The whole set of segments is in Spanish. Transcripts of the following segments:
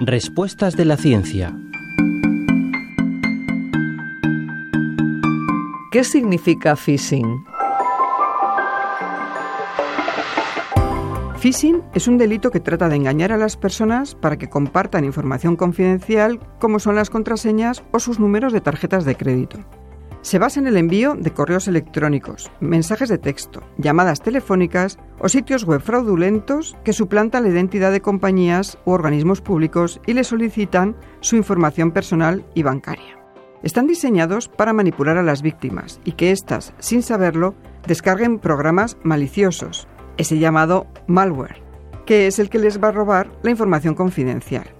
Respuestas de la ciencia. ¿Qué significa phishing? Phishing es un delito que trata de engañar a las personas para que compartan información confidencial como son las contraseñas o sus números de tarjetas de crédito. Se basa en el envío de correos electrónicos, mensajes de texto, llamadas telefónicas o sitios web fraudulentos que suplantan la identidad de compañías u organismos públicos y le solicitan su información personal y bancaria. Están diseñados para manipular a las víctimas y que éstas, sin saberlo, descarguen programas maliciosos, ese llamado malware, que es el que les va a robar la información confidencial.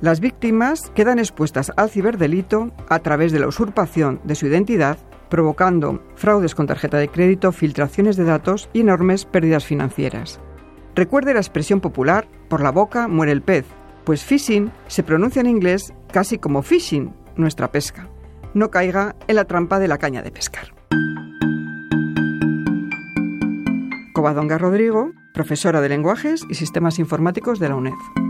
Las víctimas quedan expuestas al ciberdelito a través de la usurpación de su identidad, provocando fraudes con tarjeta de crédito, filtraciones de datos y enormes pérdidas financieras. Recuerde la expresión popular, por la boca muere el pez, pues phishing se pronuncia en inglés casi como fishing, nuestra pesca. No caiga en la trampa de la caña de pescar. Covadonga Rodrigo, profesora de lenguajes y sistemas informáticos de la UNED.